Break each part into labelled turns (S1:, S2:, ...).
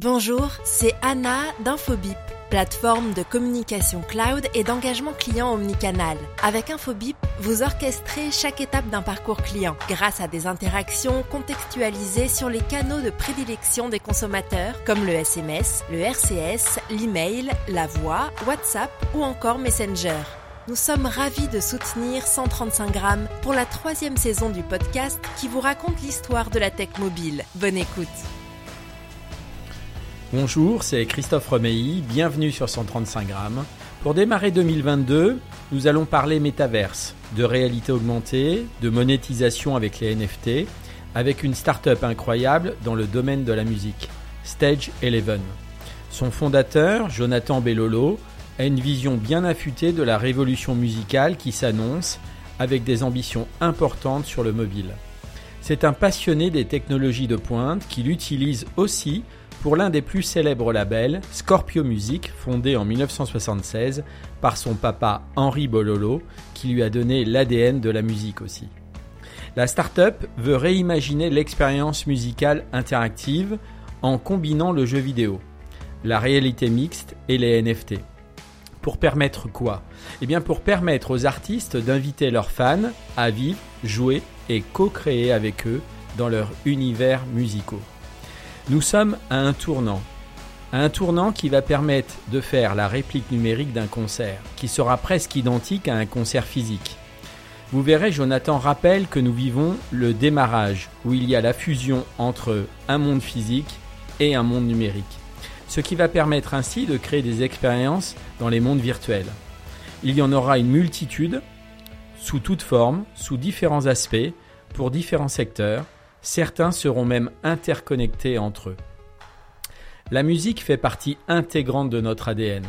S1: Bonjour, c'est Anna d'Infobip, plateforme de communication cloud et d'engagement client omnicanal. Avec Infobip, vous orchestrez chaque étape d'un parcours client grâce à des interactions contextualisées sur les canaux de prédilection des consommateurs comme le SMS, le RCS, l'email, la voix, WhatsApp ou encore Messenger. Nous sommes ravis de soutenir 135 grammes pour la troisième saison du podcast qui vous raconte l'histoire de la tech mobile. Bonne écoute.
S2: Bonjour, c'est Christophe Romeilly, bienvenue sur 135 grammes. Pour démarrer 2022, nous allons parler métaverse, de réalité augmentée, de monétisation avec les NFT, avec une start-up incroyable dans le domaine de la musique, Stage 11. Son fondateur, Jonathan Bellolo, a une vision bien affûtée de la révolution musicale qui s'annonce avec des ambitions importantes sur le mobile. C'est un passionné des technologies de pointe qui l'utilise aussi pour l'un des plus célèbres labels, Scorpio Music, fondé en 1976 par son papa Henri Bololo, qui lui a donné l'ADN de la musique aussi. La start-up veut réimaginer l'expérience musicale interactive en combinant le jeu vidéo, la réalité mixte et les NFT. Pour permettre quoi? Eh bien pour permettre aux artistes d'inviter leurs fans à vivre, jouer et co-créer avec eux dans leurs univers musicaux. Nous sommes à un tournant. Un tournant qui va permettre de faire la réplique numérique d'un concert, qui sera presque identique à un concert physique. Vous verrez, Jonathan rappelle que nous vivons le démarrage, où il y a la fusion entre un monde physique et un monde numérique. Ce qui va permettre ainsi de créer des expériences dans les mondes virtuels. Il y en aura une multitude, sous toutes formes, sous différents aspects, pour différents secteurs, Certains seront même interconnectés entre eux. La musique fait partie intégrante de notre ADN.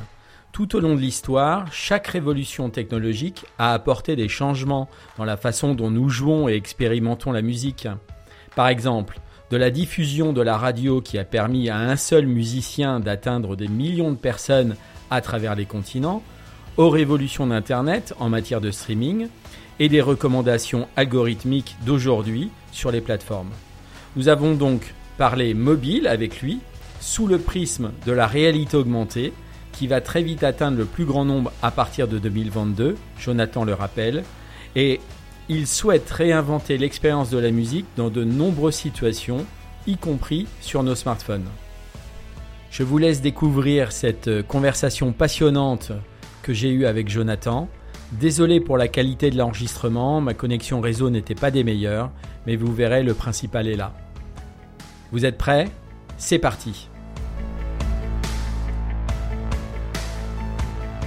S2: Tout au long de l'histoire, chaque révolution technologique a apporté des changements dans la façon dont nous jouons et expérimentons la musique. Par exemple, de la diffusion de la radio qui a permis à un seul musicien d'atteindre des millions de personnes à travers les continents, aux révolutions d'Internet en matière de streaming, et des recommandations algorithmiques d'aujourd'hui sur les plateformes. Nous avons donc parlé mobile avec lui, sous le prisme de la réalité augmentée, qui va très vite atteindre le plus grand nombre à partir de 2022, Jonathan le rappelle, et il souhaite réinventer l'expérience de la musique dans de nombreuses situations, y compris sur nos smartphones. Je vous laisse découvrir cette conversation passionnante que j'ai eue avec Jonathan. Désolé pour la qualité de l'enregistrement, ma connexion réseau n'était pas des meilleures, mais vous verrez, le principal est là. Vous êtes prêts? C'est parti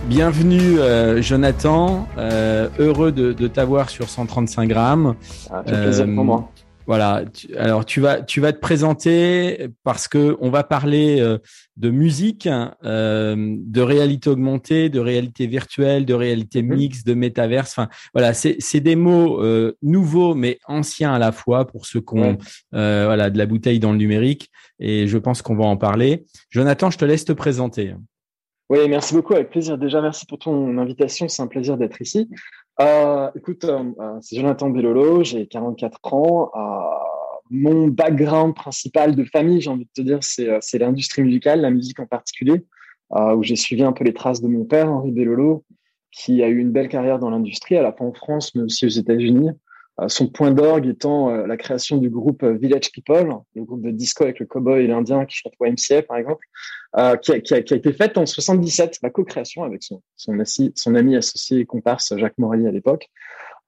S2: Bienvenue euh, Jonathan, euh, heureux de, t'avoir sur 135 grammes.
S3: Ah, plaisir pour moi.
S2: Voilà. alors tu vas tu vas te présenter parce que on va parler euh, de musique, euh, de réalité augmentée, de réalité virtuelle, de réalité mhm. mixte, de métaverse. Enfin voilà, c'est c'est des mots euh, nouveaux mais anciens à la fois pour ceux qui ont voilà de la bouteille dans le numérique. Et je pense qu'on va en parler. Jonathan, je te laisse te présenter.
S3: Oui, merci beaucoup, avec plaisir. Déjà, merci pour ton invitation. C'est un plaisir d'être ici. Euh, écoute, euh, euh, c'est Jonathan Bellolo, j'ai 44 ans. mon background principal de famille, j'ai envie de te dire, c'est l'industrie musicale, la musique en particulier, où j'ai suivi un peu les traces de mon père, Henri Bellolo, qui a eu une belle carrière dans l'industrie, à la fois en France, mais aussi aux États-Unis. Son point d'orgue étant la création du groupe Village People, le groupe de disco avec le cowboy et l'indien qui chante YMCA, par exemple, euh, qui, a, été faite en 77, la co-création avec son, ami associé et comparse Jacques Morelli à l'époque.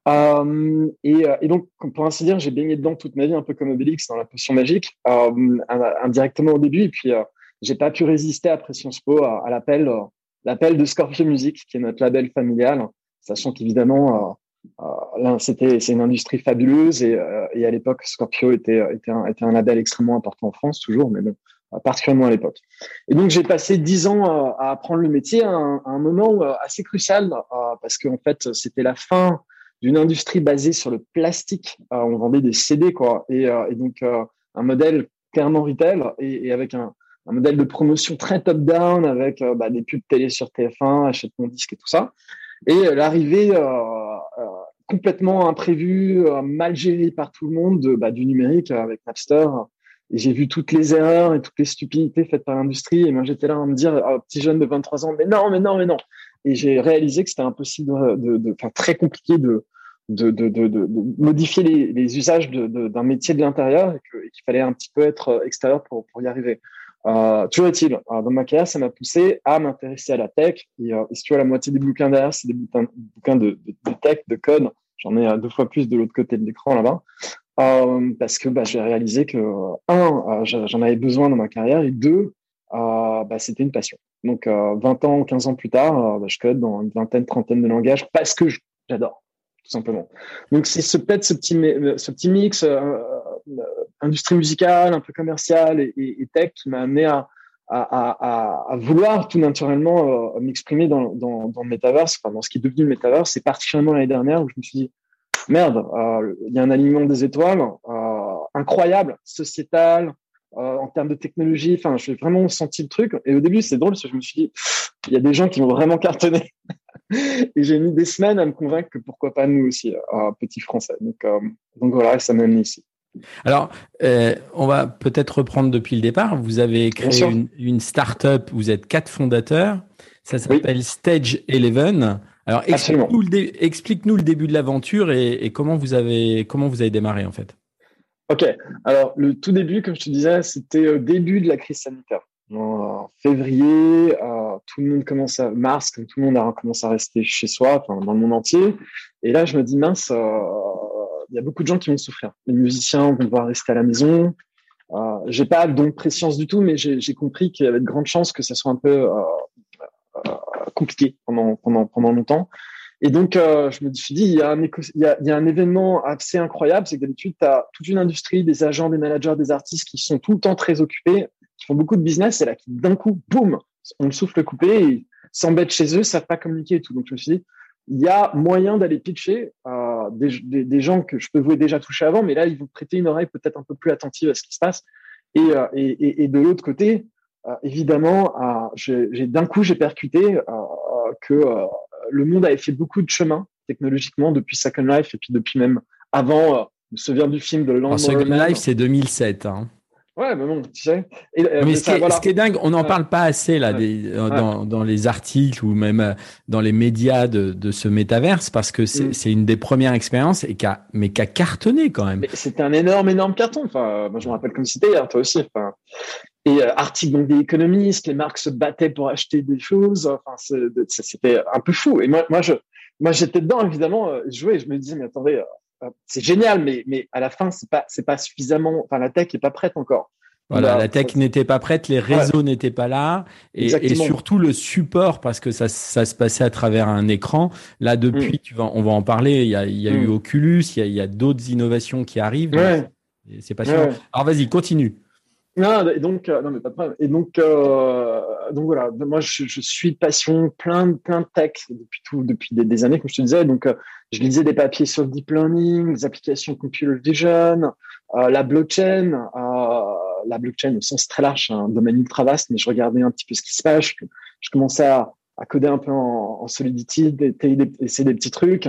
S3: Euh, et, euh, donc, pour ainsi dire, j'ai baigné dedans toute ma vie, un peu comme Obélix dans la potion magique, euh, indirectement au début. Et puis, euh, j'ai pas pu résister après Sciences Po à, à l'appel, l'appel de Scorpio Music, qui est notre label familial, sachant qu'évidemment, c'était, c'est une industrie fabuleuse et, et à l'époque, Scorpio était, était un, était, un, label extrêmement important en France, toujours, mais bon, particulièrement à l'époque. Et donc j'ai passé dix ans euh, à apprendre le métier à un, moment euh, assez crucial euh, parce qu'en fait c'était la fin d'une industrie basée sur le plastique. on vendait des CD quoi, et, donc un modèle clairement retail et, avec un, modèle de promotion très top down avec bah, des pubs télé sur TF1, achète mon disque et tout ça. Et l'arrivée complètement imprévue, mal gérée par tout le monde de, bah, du numérique avec Napster j'ai vu toutes les erreurs et toutes les stupidités faites par l'industrie. Et moi, j'étais là à me dire, oh, petit jeune de 23 ans, mais non, mais non, mais non. Et j'ai réalisé que c'était impossible, de, de, très compliqué de, de, de, de, de modifier les, usages d'un métier de l'intérieur et qu'il fallait un petit peu être extérieur pour, pour y arriver. Euh, toujours est-il, euh, dans ma carrière, ça m'a poussé à m'intéresser à la tech. Et, euh, si tu vois, la moitié des bouquins derrière, c'est des bouquins, de, tech, de code. J'en ai euh, deux fois plus de l'autre côté de l'écran là-bas. Euh, parce que bah, j'ai réalisé que, un, j'en avais besoin dans ma carrière, et deux, bah, c'était une passion. Donc, 20 ans, 15 ans plus tard, bah, je code dans une vingtaine, trentaine de langages parce que j'adore tout simplement. Donc c'est ce, peut-être ce petit mix euh, euh, industrie musicale, un peu commerciale et, et, tech qui m'a amené à, vouloir tout naturellement euh, m'exprimer dans, le metaverse, enfin, dans ce qui est devenu le metaverse. C'est particulièrement l'année dernière où je me suis dit, merde, il y a un alignement des étoiles incroyable, sociétal, en termes de technologie. Enfin, j'ai vraiment senti le truc. Et au début, c'est drôle parce que je me suis dit, il y a des gens qui vont vraiment cartonner. et j'ai mis des semaines à me convaincre que pourquoi pas nous aussi, un petit français. Euh, donc voilà, ça m'a amené ici.
S2: Alors, euh, on va peut-être reprendre depuis le départ. Vous avez créé une, une start-up, vous êtes quatre fondateurs. Ça s'appelle Stage Eleven. Alors, explique-nous le, explique le, début de l'aventure et, et, comment vous avez comment vous avez démarré en fait.
S3: Ok. Alors, le tout début, comme je te disais, c'était au début de la crise sanitaire en février, euh, tout le monde commence à mars, tout le monde a commencé à rester chez soi, enfin, dans le monde entier. Et là, je me dis mince, euh, y a beaucoup de gens qui vont souffrir. Les musiciens vont devoir rester à la maison. Euh, j'ai pas donc préscience du tout, mais j'ai compris qu'il y avait de grandes chances que ça soit un peu euh, euh, compliqué pendant pendant pendant longtemps. Et donc, euh, je me suis dit, il y, a un il, il événement assez incroyable, c'est que d'habitude, tu as toute une industrie, des agents, des managers, des artistes qui sont tout le temps très occupés qui font beaucoup de business, c'est là d'un coup, boum, on le souffle coupé, ils s'embêtent chez eux, savent pas communiquer et tout. Donc je me suis dit, il y a moyen d'aller pitcher des, des, des, gens que je peux vous déjà toucher avant, mais là ils vont prêter une oreille peut-être un peu plus attentive à ce qui se passe. Et, euh, et, et, de l'autre côté, euh, évidemment, euh, j'ai d'un coup j'ai percuté que le monde avait fait beaucoup de chemin technologiquement depuis Second Life et puis depuis même avant. je me souviens du film de
S2: Land Second Life, c'est 2007. Hein.
S3: Ouais, mais bon, tu sais.
S2: Euh, mais ce, qui est, dingue, on n'en parle pas assez là euh, Dans, dans, les articles ou même euh, dans les médias de, de ce métaverse parce que c'est mm. une des premières expériences et qui a, mais qui a cartonné quand même.
S3: C'était un énorme, énorme carton. Enfin, moi je me rappelle comme c'était hier, toi aussi. Enfin, et euh, articles dans des économistes, les marques se battaient pour acheter des choses. Enfin, c'était un peu fou. Et moi, moi je, moi j'étais dedans évidemment, je jouais. Je me disais mais attendez c'est génial, mais, mais à la fin, c'est pas, c'est pas suffisamment. Enfin, la tech est pas prête encore.
S2: Voilà, la tech n'était pas prête, les réseaux n'étaient pas là, et, et, surtout le support parce que ça, ça se passait à travers un écran. Là, depuis, mm. tu vas, on va en parler. Il y a, il y a eu mm. Oculus, il y a, il y a d'autres innovations qui arrivent. C'est passionnant. Alors, vas-y, continue.
S3: Non, et donc, euh, non, mais pas de problème. Et donc, euh, donc voilà, moi, je, suis passion plein, plein de tech depuis tout, depuis des, années, comme je te disais. Donc, euh, je lisais des papiers sur le deep learning, les applications computer vision, euh, la blockchain, la blockchain au sens très large, un domaine ultra vaste, mais je regardais un petit peu ce qui se passe. Je, commençais à, à, coder un peu en, en Solidity, essayer des petits trucs.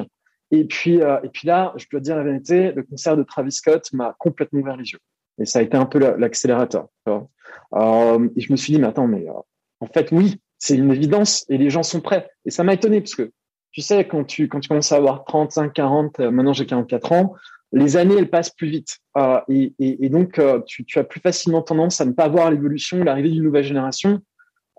S3: Et puis, et puis là, je dois dire la vérité, le concert de Travis Scott m'a complètement ouvert les yeux. Et ça a été un peu l'accélérateur. Euh, et je me suis dit, mais attends, mais euh, en fait, oui, c'est une évidence et les gens sont prêts. Et ça m'a étonné parce que, tu sais, quand tu, quand tu commences à avoir 35, 40, euh, maintenant j'ai 44 ans, les années, elles passent plus vite. Et, et, donc, tu, as plus facilement tendance à ne pas voir l'évolution, l'arrivée d'une nouvelle génération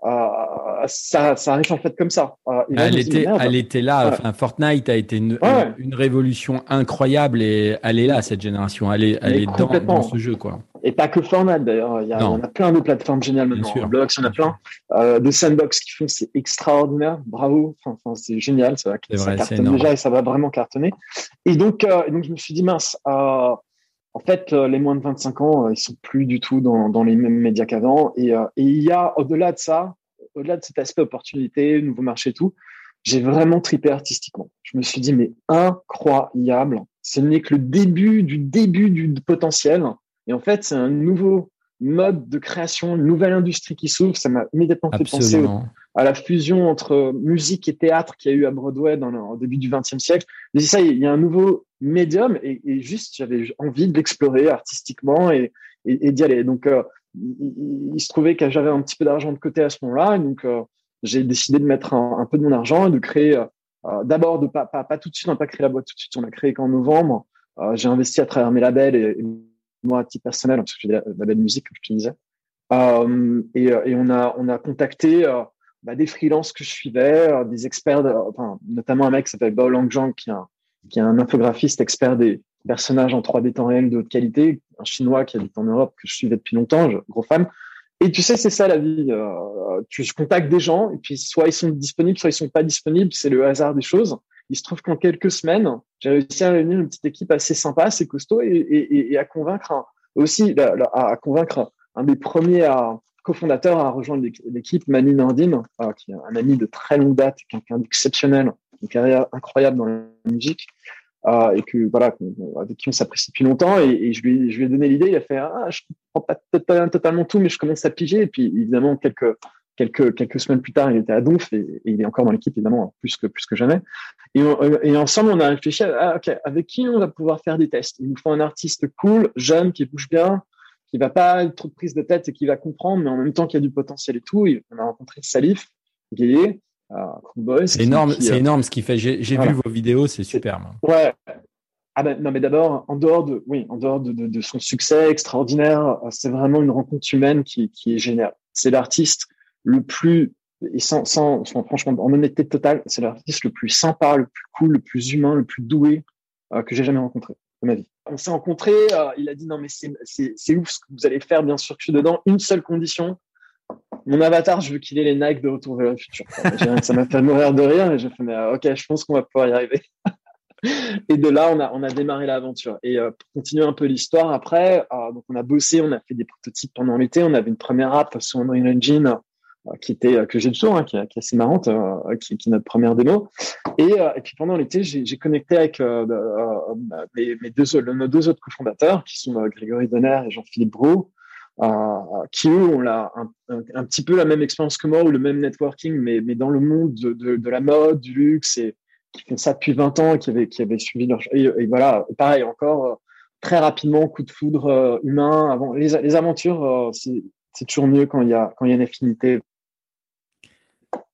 S3: ça, ça arrive en fait comme ça.
S2: Euh, elle, était, elle était là. Enfin, Fortnite a été une, une, révolution incroyable et elle est là cette génération. Elle est, elle est dans, dans, ce jeu quoi.
S3: Et pas que Fortnite d'ailleurs. Il y, a, on a plein de plateformes géniales maintenant. Roblox, en a plein. Euh, de sandbox qui font, c'est extraordinaire. Bravo. Enfin, enfin c'est génial. Ça, ça vrai, cartonne déjà et ça va vraiment cartonner. Et donc, euh, donc je me suis dit mince. Euh, en fait, euh, les moins de 25 ans, euh, ils sont plus du tout dans, dans les mêmes médias qu'avant. Et, euh, et, il y a, au-delà de ça, au-delà de cet aspect opportunité, nouveau marché, tout, j'ai vraiment tripé artistiquement. Je me suis dit, mais incroyable. Ce n'est que le début du début du potentiel. Et en fait, c'est un nouveau mode de création, une nouvelle industrie qui s'ouvre. Ça m'a immédiatement fait penser à la fusion entre musique et théâtre qu'il y a eu à Broadway dans le, au début du XXe siècle. Mais ça, il y a un nouveau médium et, juste, j'avais envie de l'explorer artistiquement et, d'y aller. Donc, il, se trouvait que j'avais un petit peu d'argent de côté à ce moment-là, donc j'ai décidé de mettre un, peu de mon argent et de créer. D'abord, de pas, pas, pas tout de suite, on n'a pas créé la boîte tout de suite, on a créé qu'en novembre. j'ai investi à travers mes labels et, moi à titre personnel parce que j'ai des labels musique comme je te disais. Et, on a on a contacté bah, des freelances que je suivais, euh, des experts, enfin, notamment un mec qui s'appelle Bao Langzhang, qui est, un, qui est un infographiste expert des personnages en 3D temps réel de haute qualité, un chinois qui habite en Europe que je suivais depuis longtemps, gros fan. Et tu sais, c'est ça la vie. Euh, tu contactes des gens et puis soit ils sont disponibles, soit ils sont pas disponibles. C'est le hasard des choses. Il se trouve qu'en quelques semaines, j'ai réussi à réunir une petite équipe assez sympa, assez costaud et, à convaincre aussi à convaincre un des premiers à, cofondateur a rejoint l'équipe, Mani Nordin, euh, qui est un ami de très longue date, quelqu'un d'exceptionnel, une carrière incroyable dans la musique, euh, et que voilà, avec qui on s'apprécie depuis longtemps. Et, je, lui, ai donné l'idée. Il a fait, ah, je comprends pas totalement tout, mais je commence à piger. Et puis évidemment, quelques quelques quelques semaines plus tard, il était à Donf et, il est encore dans l'équipe évidemment plus que plus que jamais. Et, ensemble, on a réfléchi, à, ah, avec qui on va pouvoir faire des tests? Il nous faut un artiste cool, jeune, qui bouge bien, qui va pas être trop prise de tête et qui va comprendre, mais en même temps qu'il y a du potentiel et tout. on a rencontré Salif, Guillet,
S2: euh, C'est énorme, c'est euh, énorme ce qu'il fait. J'ai vu vos vidéos, c'est superbe.
S3: Ouais. Ah ben, non, mais d'abord, en dehors de, oui, en dehors de, de, de son succès extraordinaire, c'est vraiment une rencontre humaine qui, qui est géniale. C'est l'artiste le plus, et sans, sans, franchement, en honnêteté totale, c'est l'artiste le plus sympa, le plus cool, le plus humain, le plus doué euh, que j'ai jamais rencontré de ma vie on s'est rencontrés. Euh, il a dit non mais c'est ouf ce que vous allez faire. Bien sûr que je suis dedans. Une seule condition. Mon avatar, je veux qu'il ait les Nike de Retour vers le futur. ça m'a fait mourir de rire et j'ai fait mais, euh, ok, je pense qu'on va pouvoir y arriver. et de là, on a on a démarré l'aventure. Et euh, pour continuer un peu l'histoire, après, donc on a bossé, on a fait des prototypes pendant l'été. On avait une première app sur Unreal Engine euh, qui était euh, que j'ai toujours, hein, qui, est assez marrante, euh, qui, qui, est notre première démo. Et, et puis pendant l'été, j'ai connecté avec mes, mes, deux, nos deux autres cofondateurs, qui sont Grégory Donner et Jean-Philippe Brou, qui eux ont la, un, un, petit peu la même expérience que moi ou le même networking, mais, mais dans le monde de, de, de, la mode, du luxe, et qui font ça depuis 20 ans, et qui avaient, qui avaient suivi leur... Et, et voilà, pareil, encore très rapidement, coup de foudre humain. Avant les, les aventures, c'est toujours mieux quand il y a quand il y a une affinité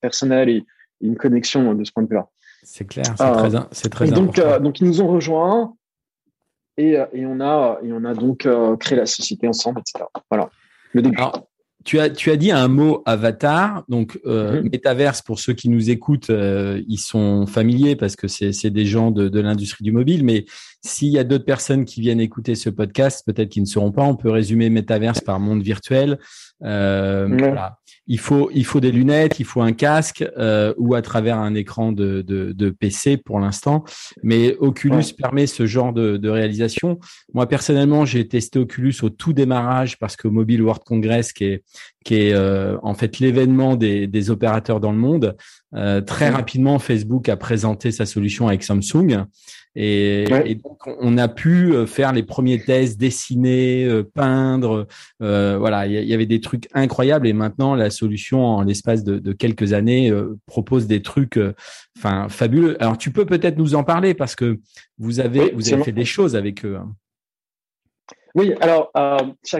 S3: personnel et, une connexion de ce point de vue-là.
S2: C'est clair, c'est euh, très, c'est très
S3: donc, euh, donc, ils nous ont rejoints et, euh, et, on, a, et on a donc créé la société ensemble, etc. Voilà, le début.
S2: tu as, tu as dit un mot avatar, donc euh, mhm. Metaverse pour ceux qui nous écoutent, ils sont familiers parce que c'est des gens de, de l'industrie du mobile. Mais s'il y a d'autres personnes qui viennent écouter ce podcast, peut-être qu'ils ne seront pas, on peut résumer Metaverse par monde virtuel. Euh, voilà il faut il faut des lunettes, il faut un casque euh, ou à travers un écran de, de, de PC pour l'instant. Mais Oculus permet ce genre de, de réalisation. Moi personnellement, j'ai testé Oculus au tout démarrage parce que Mobile World Congress, qui est qui est euh, en fait l'événement des, des opérateurs dans le monde, euh, très rapidement Facebook a présenté sa solution avec Samsung. Et, donc, on a pu euh, faire les premiers tests, dessiner, euh, peindre. Euh, voilà, il y, avait des trucs incroyables. Et maintenant, la solution, en l'espace de, de, quelques années, propose des trucs, enfin, fabuleux. Alors, tu peux peut-être nous en parler parce que vous avez, vous avez fait des choses avec eux. Hein.
S3: Oui, alors, euh, tu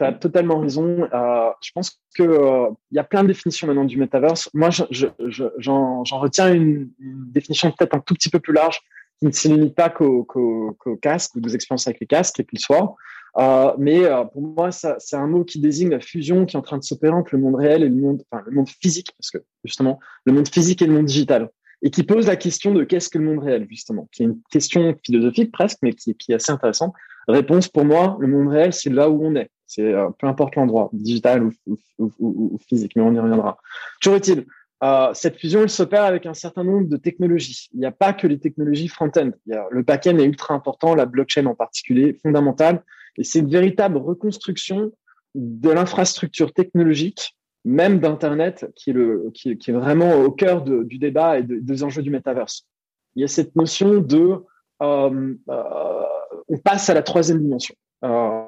S3: as totalement raison. Euh, je pense qu'il euh, y a plein de définitions maintenant du metaverse. Moi, j'en je, je, retiens une, une définition peut-être un tout petit peu plus large qui ne se limite pas qu'au qu casque ou des expériences avec les casques, quels qu'ils soient. Euh, mais euh, pour moi, c'est un mot qui désigne la fusion qui est en train de s'opérer entre le monde réel et le monde, enfin, le monde physique, parce que justement, le monde physique et le monde digital, et qui pose la question de qu'est-ce que le monde réel, justement, qui est une question philosophique presque, mais qui, qui est assez intéressante. Réponse pour moi, le monde réel, c'est là où on est. C'est euh, peu importe l'endroit, digital ou, physique, mais on y reviendra. Toujours est-il, euh, cette fusion, elle s'opère avec un certain nombre de technologies. Il n'y a pas que les technologies front-end. Le back-end est ultra important, la blockchain en particulier, fondamentale. Et c'est une véritable reconstruction de l'infrastructure technologique, même d'Internet, qui est, vraiment au cœur du débat et de, des enjeux du metaverse. Il y a cette notion de euh, on passe à la troisième dimension. Euh,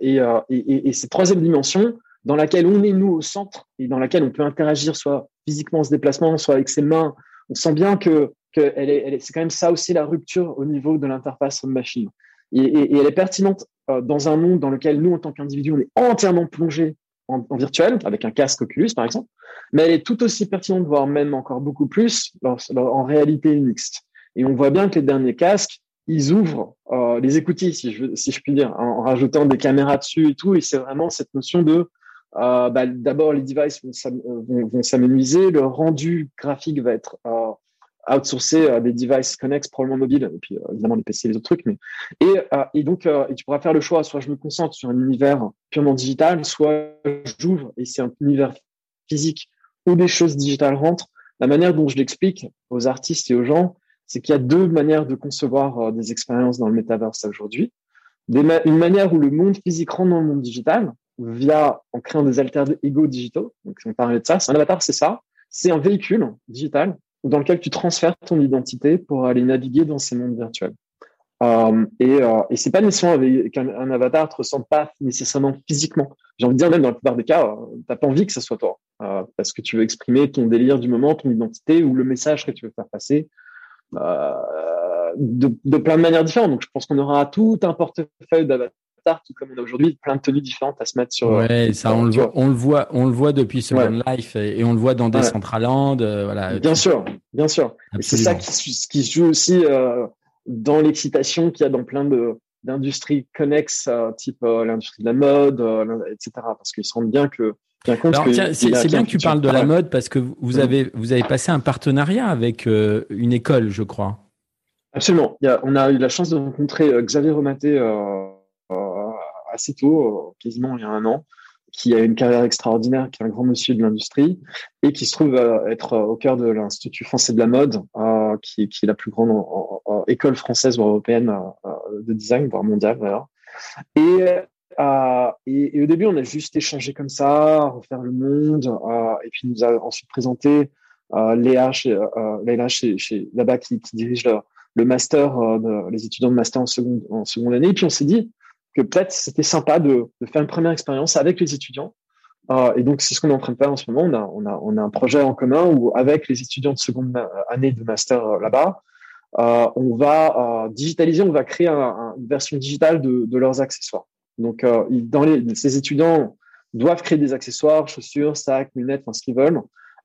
S3: et, euh, et, et, et, cette troisième dimension, dans laquelle on est nous au centre et dans laquelle on peut interagir soit physiquement en se déplacement, soit avec ses mains. On sent bien que, c'est quand même ça aussi la rupture au niveau de l'interface homme-machine. Et, elle est pertinente dans un monde dans lequel nous, en tant qu'individus, on est entièrement plongé en, virtuel, avec un casque Oculus, par exemple, mais elle est tout aussi pertinente, voire même encore beaucoup plus, en réalité mixte. Et on voit bien que les derniers casques, ils ouvrent euh, les écoutilles, si je, si puis dire, en, rajoutant des caméras dessus et tout. Et c'est vraiment cette notion de, euh, bah, d'abord, les devices vont, s'amenuiser, le rendu graphique va être euh, outsourcé à des devices connexes, probablement mobiles, et puis évidemment les PC et les autres trucs. Et, donc, tu pourras faire le choix, soit je me concentre sur un univers purement digital, soit j'ouvre et c'est un univers physique où des choses digitales rentrent. La manière dont je l'explique aux artistes et aux gens, c'est qu'il y a deux manières de concevoir des expériences dans le métaverse aujourd'hui. une manière où le monde physique rentre dans le monde digital, via en créant des alter ego digitaux. Donc, on parlait de ça. Un avatar, c'est ça. C'est un véhicule digital dans lequel tu transfères ton identité pour aller naviguer dans ces mondes virtuels. Euh, et, euh, et c'est pas nécessairement qu'un un avatar te ressemble pas nécessairement physiquement. J'ai envie de dire même dans la plupart des cas, euh, t'as pas envie que ce soit toi, euh, parce que tu veux exprimer ton délire du moment, ton identité ou le message que tu veux faire passer euh, de, de, plein de manières différentes. Donc je pense qu'on aura tout un portefeuille d'avatars tout comme on a aujourd'hui plein de tenues différentes à se mettre sur.
S2: Ouais, ça on le voit, on le voit, on le voit depuis Second Life et, on le voit dans Decentraland, euh, voilà.
S3: Bien sûr, bien sûr. C'est ça qui, qui joue aussi euh, dans l'excitation qu'il y a dans plein de d'industries connexes, euh, type l'industrie de la mode, etc. Parce qu'ils se rendent bien que
S2: c'est bien que tu parles de la mode parce que vous mm. avez vous avez passé un partenariat avec une école, je crois.
S3: Absolument. Il y a, on a eu la chance de rencontrer Xavier Romaté assez tôt, euh, quasiment il y a un an, qui a une carrière extraordinaire, qui est un grand monsieur de l'industrie et qui se trouve être au cœur de l'Institut français de la mode, euh, qui, est la plus grande école française ou européenne euh, de design, voire mondiale d'ailleurs. Et, et, au début, on a juste échangé comme ça, refaire le monde, et puis il nous a ensuite présenté Léa, chez, Léa chez, là-bas qui, dirige le, master, les étudiants de master en seconde, en seconde année. Et puis on s'est dit, que peut-être c'était sympa de, faire une première expérience avec les étudiants. Euh, et donc, c'est ce qu'on est en train de faire en ce moment. On a, on a, on a un projet en commun où, avec les étudiants de seconde année de master euh, là-bas, euh, on va euh, digitaliser, on va créer un, une version digitale de, de leurs accessoires. Donc, euh, ces étudiants doivent créer des accessoires, chaussures, sacs, lunettes, enfin ce qu'ils veulent,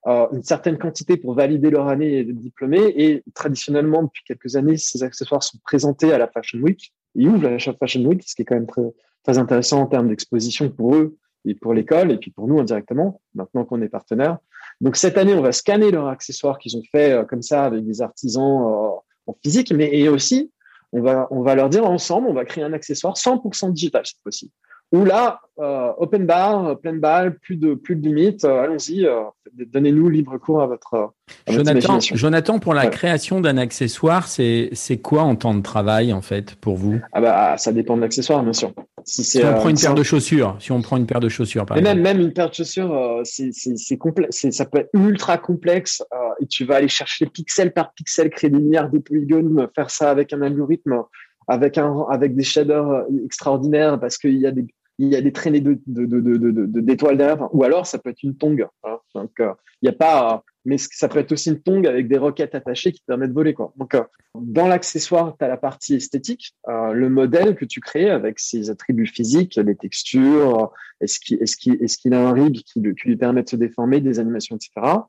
S3: une certaine quantité pour valider leur année et être diplômés. Et traditionnellement, depuis quelques années, ces accessoires sont présentés à la Fashion Week ils ouvrent la Fashion Week, ce qui est quand même très, intéressant en termes d'exposition pour eux et pour l'école et puis pour nous indirectement, maintenant qu'on est partenaire. Donc cette année, on va scanner leurs accessoires qu'ils ont fait euh, comme ça avec des artisans euh, en physique, mais aussi on va on va leur dire ensemble, on va créer un accessoire 100% digital cette fois-ci. Ou là, euh, open bar, pleine balle, plus de plus de limites. Euh, allons-y, euh, donnez-nous libre cours à votre.
S2: Jonathan, Jonathan, pour la création d'un accessoire, c'est quoi en temps de travail en fait pour vous?
S3: Ah bah ça dépend de l'accessoire, bien sûr.
S2: Si, si on prend une paire de chaussures, si on prend une paire de chaussures, par
S3: exemple. même même une paire de chaussures, c'est ça peut être ultra complexe et tu vas aller chercher pixel par pixel, créer des milliards de polygones, faire ça avec un algorithme avec un avec des shaders extraordinaires parce qu'il y a des il y a des traînées de, de, de, de, d'étoiles derrière, ou alors ça peut être une tongue. Hein. Donc, euh, il y a pas, mais ça peut être aussi une tongue avec des roquettes attachées qui te permettent de voler, quoi. Donc, euh, dans l'accessoire, tu as la partie esthétique, euh, le modèle que tu crées avec ses attributs physiques, les textures, est-ce qu'il, est-ce qu'il, est-ce qu'il a un rig qui, lui permet de se déformer, des animations, etc.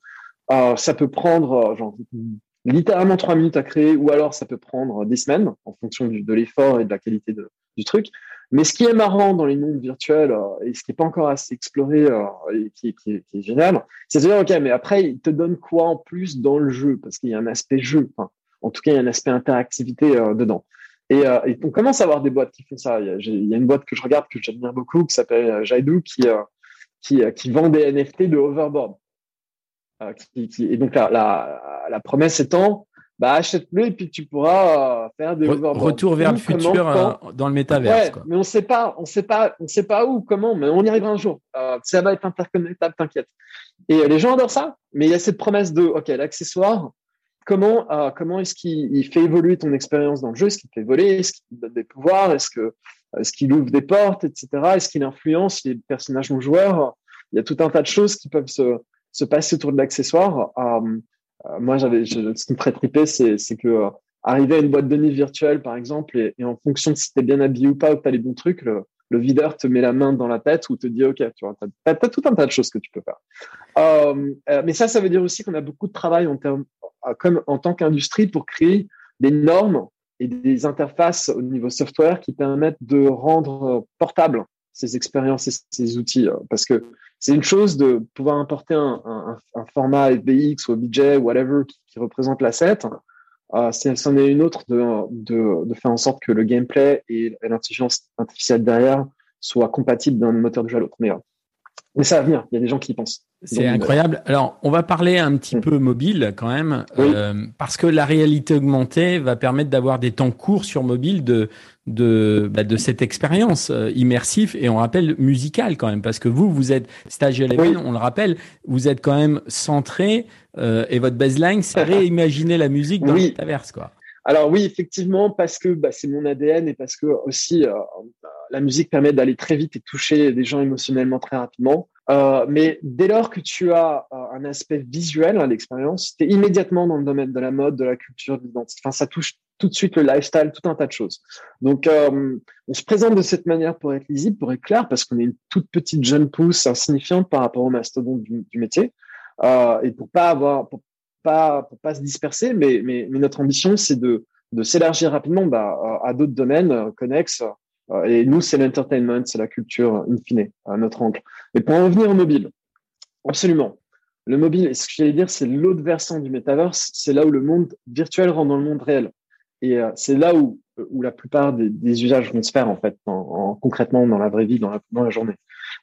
S3: ça peut prendre, genre, littéralement trois minutes à créer, ou alors ça peut prendre des semaines en fonction de l'effort et de la qualité du truc. Mais ce qui est marrant dans les mondes virtuels euh, et ce qui n'est pas encore assez exploré euh, et qui, est génial, c'est de dire, OK, mais après, il te donne quoi en plus dans le jeu? Parce qu'il y a un aspect jeu. Enfin, en tout cas, il y a un aspect interactivité euh, dedans. Et, on commence à avoir des boîtes qui font ça. Il y a, une boîte que je regarde, que j'admire beaucoup, qui s'appelle Jaidu, qui, qui, vend des NFT de qui, et donc, la, la promesse étant, bah achète-le et puis tu pourras euh, faire des
S2: retour vers le futur euh, dans le métavers.
S3: Ouais, mais on sait pas, on sait pas, on sait pas où, comment, mais on y arrivera un jour. Euh, ça va être interconnectable, t'inquiète. Et les gens adorent ça, mais il y a cette promesse de, ok, l'accessoire, comment, comment est-ce qu'il fait évoluer ton expérience dans le jeu? Est-ce qu'il fait voler? Est-ce qu'il donne des pouvoirs? Est-ce que est-ce qu'il ouvre des portes, etc. Est-ce qu'il influence les personnages non joueurs? Il y a tout un tas de choses qui peuvent se, se passer autour de l'accessoire. Euh, moi, j'avais, ce qui me ferait triper, c'est, que arriver à une boîte de nuit virtuelle, par exemple, et, en fonction de si tu es bien habillé ou pas, ou que tu as les bons trucs, le, le, videur te met la main dans la tête ou te dit, OK, tu vois, tu as, tout un tas de choses que tu peux faire. Euh, euh, mais ça, ça veut dire aussi qu'on a beaucoup de travail en, termes, euh, comme, en tant qu'industrie pour créer des normes et des interfaces au niveau software qui permettent de rendre portables ces expériences et ces outils. Parce que c'est une chose de pouvoir importer un, format FBX ou OBJ, whatever, qui, représente l'asset. Euh, c'en est une autre de, de, faire en sorte que le gameplay et l'intelligence artificielle derrière soient compatibles d'un moteur de jeu à l'autre. Euh, mais ça va venir, il y a des gens qui y pensent.
S2: C'est incroyable. Alors, on va parler un petit mm. peu mobile quand même, euh, parce que la réalité augmentée va permettre d'avoir des temps courts sur mobile de de bah, de cette expérience euh, immersive et on rappelle musicale quand même, parce que vous vous êtes stage oui. on le rappelle, vous êtes quand même centré euh, et votre baseline c'est réimaginer la musique dans oui. le quoi.
S3: Alors oui, effectivement, parce que bah, c'est mon ADN et parce que aussi euh, la musique permet d'aller très vite et toucher des gens émotionnellement très rapidement. Euh, mais dès lors que tu as euh, un aspect visuel à l'expérience, tu es immédiatement dans le domaine de la mode, de la culture, de l'identité. Enfin, ça touche tout de suite le lifestyle, tout un tas de choses. Donc, euh, on se présente de cette manière pour être lisible, pour être clair, parce qu'on est une toute petite jeune pousse insignifiante par rapport au mastodonte du, métier, et pour pas avoir, pour pas, pour pas se disperser. Mais, notre ambition, c'est de, s'élargir rapidement bah, à d'autres domaines connexes et nous, c'est l'entertainment, c'est la culture in fine, à notre angle. Mais pour en revenir au mobile, absolument. Le mobile, ce que j'allais dire, c'est l'autre versant du metaverse. C'est là où le monde virtuel rentre dans le monde réel. Et euh, c'est là où, où la plupart des, usages vont se faire, en fait, en, concrètement dans la vraie vie, dans la, journée.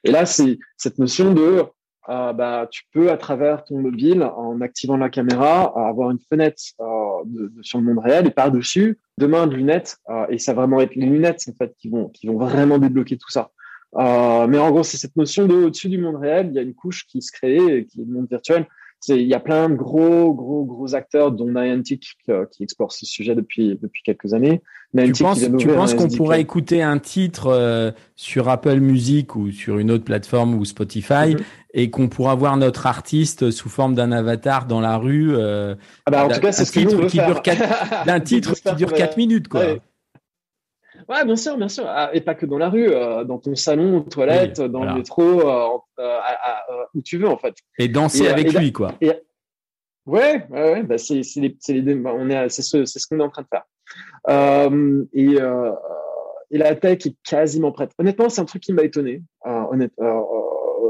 S3: Et là, c'est cette notion de euh, bah, tu peux, à travers ton mobile, en activant la caméra, avoir une fenêtre euh, de, sur le monde réel et par-dessus, demain, de lunettes. Euh, et ça va vraiment être les lunettes, en fait, qui vont, qui vont vraiment débloquer tout ça. Euh, mais en gros, c'est cette notion de au-dessus du monde réel, il y a une couche qui se crée, qui est le monde virtuel, il y a plein de gros, gros, gros acteurs, dont Niantic euh, qui, explore ce sujet depuis depuis quelques années.
S2: tu penses, tu penses qu'on pourrait écouter un titre euh, sur Apple Music ou sur une autre plateforme ou Spotify mhm. Et qu'on pourra voir notre artiste sous forme d'un avatar dans la rue
S3: euh, ah bah, En tout cas, c'est ce titre
S2: qui dure d'un titre qui dure quatre minutes, quoi.
S3: Ouais, bien sûr, bien sûr. Ah, et pas que dans la rue, euh, dans ton salon, aux toilettes, dans le métro, euh, euh, où tu veux, en fait.
S2: Et danser avec lui, quoi.
S3: Et, ouais, ouais, bah c'est les, les, bah, on est, c'est ce, c'est ce qu'on est en train de faire. et, et la tech est quasiment prête. Honnêtement, c'est un truc qui m'a étonné. honnête,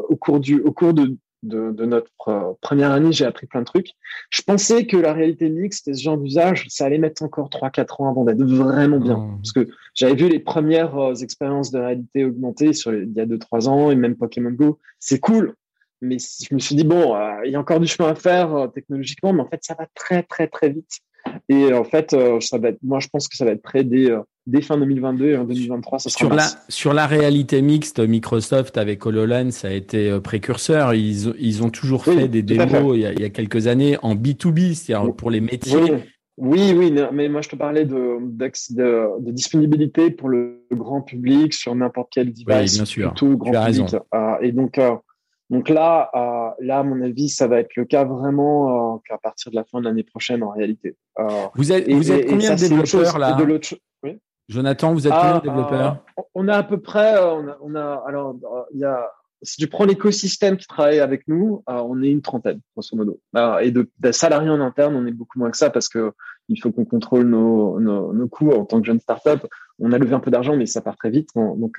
S3: au cours du, au cours de, de, de, notre euh, première année, j'ai appris plein de trucs. Je pensais que la réalité mixte et ce genre d'usage, ça allait mettre encore 3-4 ans avant d'être vraiment bien. Mmh. Parce que j'avais vu les premières euh, expériences de réalité augmentée sur il y a 2-3 ans et même Pokémon Go. C'est cool. Mais je me suis dit, bon, euh, il y a encore du chemin à faire technologiquement, mais en fait, ça va très, très, très vite. Et en fait, ça va être, moi, je pense que ça va être prêt dès, dès fin 2022 et en 2023, ça
S2: sera sur la sur la réalité mixte, Microsoft avec HoloLens a été euh, précurseur. Ils ils ont toujours fait des démos il y, a, il y, a, quelques années en B2B, c'est-à-dire pour les métiers.
S3: Oui. oui, mais moi je te parlais de, de, de disponibilité pour le grand public sur n'importe quel device,
S2: oui, bien sûr.
S3: tout grand public. Euh, et donc euh, donc là, euh, là, à mon avis, ça va être le cas vraiment euh, qu'à partir de la fin de l'année prochaine en réalité.
S2: Euh, vous êtes, vous êtes combien de développeurs là de Jonathan, vous êtes combien de développeurs?
S3: euh, On a à peu près, euh, on a, on a alors il y a si tu prends l'écosystème qui travaille avec nous, euh, on est une trentaine, grosso modo. et de, salariés en interne, on est beaucoup moins que ça parce que il faut qu'on contrôle nos, nos, nos, coûts en tant que jeune startup. On a levé un peu d'argent, mais ça part très vite. Donc,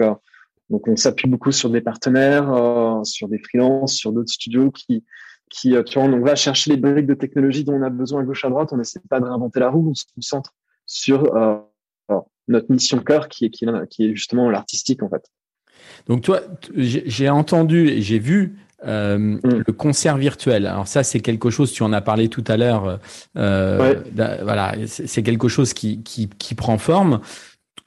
S3: donc on s'appuie beaucoup sur des partenaires, sur des freelances, sur d'autres studios qui, qui, tu vois, on va chercher les briques de technologie dont on a besoin à gauche à droite. On n'essaie pas de réinventer la roue, on se concentre sur notre mission cœur qui est, qui, qui est justement l'artistique en fait.
S2: Donc toi, j'ai entendu et j'ai vu euh, mm. le concert virtuel. Alors ça, c'est quelque chose. Tu en as parlé tout à l'heure. Euh, Voilà, c'est quelque chose qui, qui, qui prend forme.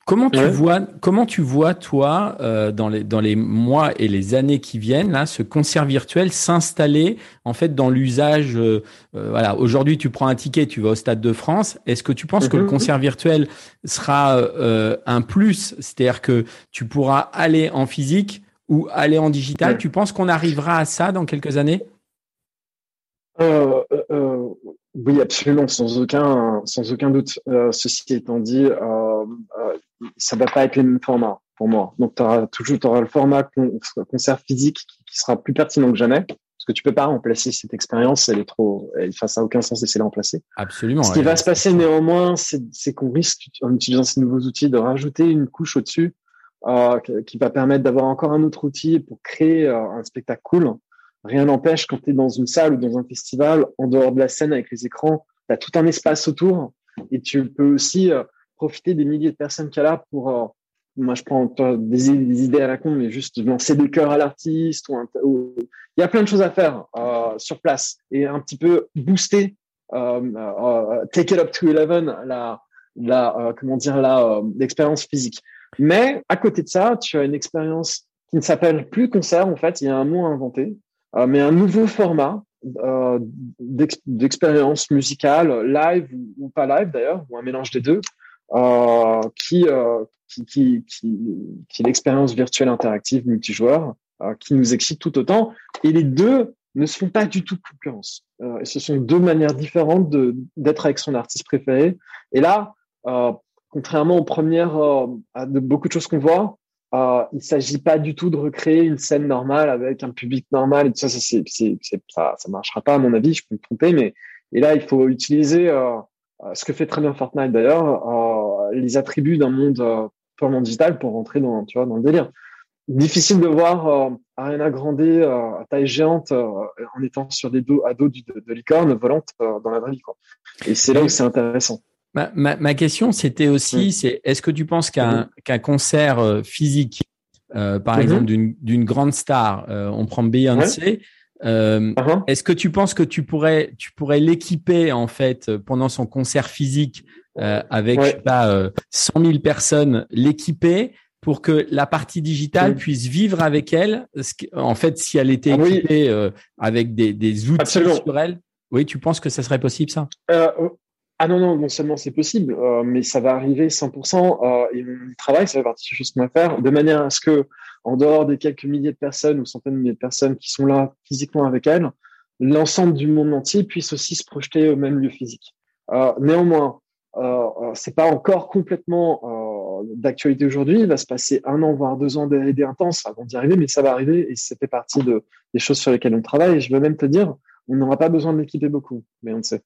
S2: Comment tu vois, comment tu vois toi euh, dans les dans les mois et les années qui viennent là, ce concert virtuel s'installer en fait dans l'usage. Euh, euh, voilà, aujourd'hui tu prends un ticket, tu vas au Stade de France. Est-ce que tu penses que le mhm. concert virtuel sera un plus, c'est-à-dire que tu pourras aller en physique ou aller en digital Tu penses qu'on arrivera à ça dans quelques années?
S3: Oui, absolument, sans aucun, sans aucun doute. Euh, ceci étant dit, euh, euh, ça va pas être les mêmes formats pour moi. Donc, tu auras toujours auras le format concert physique qui, sera plus pertinent que jamais, parce que tu peux pas remplacer cette expérience, elle est trop, elle, enfin, ça n'a aucun sens d'essayer de la remplacer.
S2: Absolument.
S3: Ce qui va se passer néanmoins, c'est qu'on risque, en utilisant ces nouveaux outils, de rajouter une couche au-dessus euh, qui va permettre d'avoir encore un autre outil pour créer euh, un spectacle cool Rien n'empêche quand tu es dans une salle ou dans un festival, en dehors de la scène avec les écrans, tu as tout un espace autour et tu peux aussi euh, profiter des milliers de personnes qu'il y a là pour, euh, moi je prends des, idées à la con, mais juste lancer des cœurs à l'artiste. Il y a plein de choses à faire euh, sur place et un petit peu booster, take it up to 11, la, comment dire, la, l'expérience physique. Mais à côté de ça, tu as une expérience qui ne s'appelle plus concert, en fait, il y a un mot inventé, euh, mais un nouveau format euh, d'expérience musicale, live ou, pas live d'ailleurs, ou un mélange des deux, euh, qui, euh, qui, qui, qui, l'expérience virtuelle interactive multijoueur, euh, qui nous excite tout autant. Et les deux ne se font pas du tout concurrence. Euh, ce sont deux manières différentes d'être avec son artiste préféré. Et là, contrairement aux premières, à de beaucoup de choses qu'on voit, euh, il s'agit pas du tout de recréer une scène normale avec un public normal et tout ça. Ça, ça, ça marchera pas à mon avis. Je peux me tromper, mais et là, il faut utiliser euh, euh, ce que fait très bien Fortnite d'ailleurs, euh, les attributs d'un monde euh, purement digital pour rentrer dans, tu vois, dans le délire. Difficile de voir euh, Ariana Grande à taille géante en étant sur des dos à dos de, de, licorne volante dans la vraie vie. Quoi. Et c'est là où c'est intéressant.
S2: Ma, ma, question, c'était aussi, c'est est-ce que tu penses qu'un qu'un concert euh, physique, euh, par mm-hmm. exemple d'une grande star, euh, on prend Beyoncé, uh-huh. est-ce que tu penses que tu pourrais tu pourrais l'équiper en fait pendant son concert physique avec je sais pas 100 000 personnes, l'équiper pour que la partie digitale puisse vivre avec elle. En fait, si elle était ah équipée avec des, des outils sur elle, oui, tu penses que ça serait possible ça?
S3: Ah non, non, non seulement c'est possible, euh, mais ça va arriver 100%. Euh, et on travaille, ça fait partie des choses qu'on va faire, de manière à ce que, en dehors des quelques milliers de personnes ou centaines de milliers de personnes qui sont là physiquement avec elle, l'ensemble du monde entier puisse aussi se projeter au même lieu physique. Euh, néanmoins, euh, euh c'est pas encore complètement euh, d'actualité aujourd'hui. Il va se passer un an, voire deux ans d'aider intense avant d'y arriver, mais ça va arriver et ça fait partie de, des choses sur lesquelles on travaille. Et je veux même te dire, on n'aura pas besoin de l'équiper beaucoup, mais on le sait.